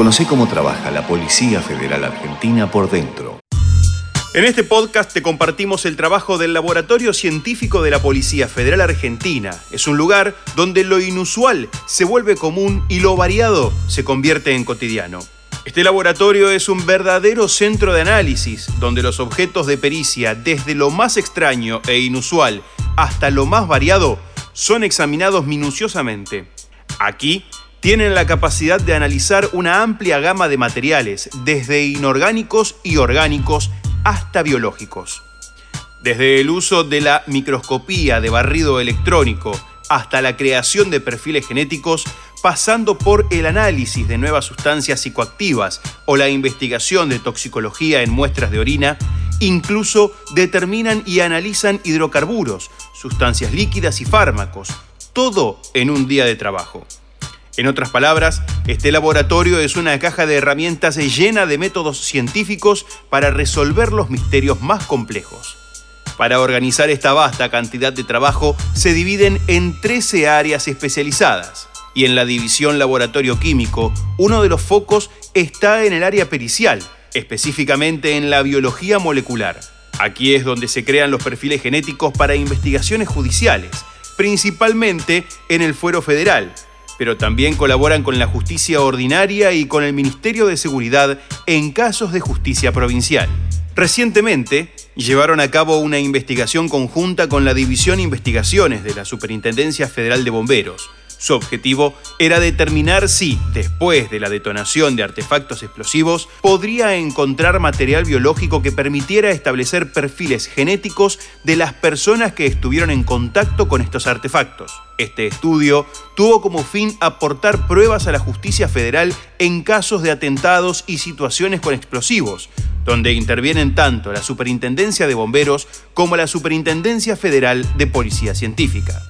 Conoce cómo trabaja la Policía Federal Argentina por dentro. En este podcast te compartimos el trabajo del Laboratorio Científico de la Policía Federal Argentina. Es un lugar donde lo inusual se vuelve común y lo variado se convierte en cotidiano. Este laboratorio es un verdadero centro de análisis, donde los objetos de pericia, desde lo más extraño e inusual hasta lo más variado, son examinados minuciosamente. Aquí tienen la capacidad de analizar una amplia gama de materiales, desde inorgánicos y orgánicos hasta biológicos. Desde el uso de la microscopía de barrido electrónico hasta la creación de perfiles genéticos, pasando por el análisis de nuevas sustancias psicoactivas o la investigación de toxicología en muestras de orina, incluso determinan y analizan hidrocarburos, sustancias líquidas y fármacos, todo en un día de trabajo. En otras palabras, este laboratorio es una caja de herramientas llena de métodos científicos para resolver los misterios más complejos. Para organizar esta vasta cantidad de trabajo se dividen en 13 áreas especializadas. Y en la división laboratorio químico, uno de los focos está en el área pericial, específicamente en la biología molecular. Aquí es donde se crean los perfiles genéticos para investigaciones judiciales, principalmente en el fuero federal, pero también colaboran con la justicia ordinaria y con el Ministerio de Seguridad en casos de justicia provincial. Recientemente, llevaron a cabo una investigación conjunta con la División Investigaciones de la Superintendencia Federal de Bomberos, su objetivo era determinar si, después de la detonación de artefactos explosivos, podría encontrar material biológico que permitiera establecer perfiles genéticos de las personas que estuvieron en contacto con estos artefactos. Este estudio tuvo como fin aportar pruebas a la justicia federal en casos de atentados y situaciones con explosivos, donde intervienen tanto la Superintendencia de Bomberos como la Superintendencia Federal de Policía Científica.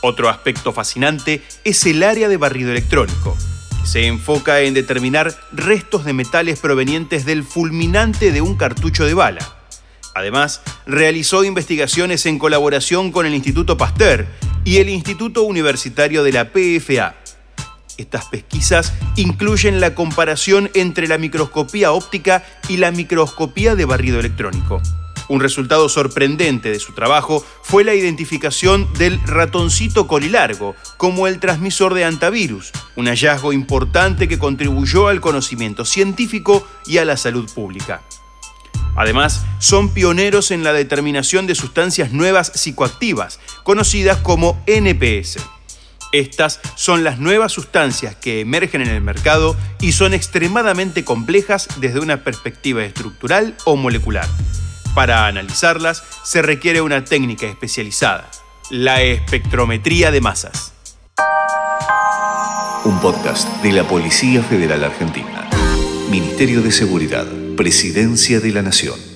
Otro aspecto fascinante es el área de barrido electrónico. Se enfoca en determinar restos de metales provenientes del fulminante de un cartucho de bala. Además, realizó investigaciones en colaboración con el Instituto Pasteur y el Instituto Universitario de la PFA. Estas pesquisas incluyen la comparación entre la microscopía óptica y la microscopía de barrido electrónico. Un resultado sorprendente de su trabajo fue la identificación del ratoncito colilargo como el transmisor de antivirus, un hallazgo importante que contribuyó al conocimiento científico y a la salud pública. Además, son pioneros en la determinación de sustancias nuevas psicoactivas, conocidas como NPS. Estas son las nuevas sustancias que emergen en el mercado y son extremadamente complejas desde una perspectiva estructural o molecular. Para analizarlas se requiere una técnica especializada, la espectrometría de masas. Un podcast de la Policía Federal Argentina. Ministerio de Seguridad, Presidencia de la Nación.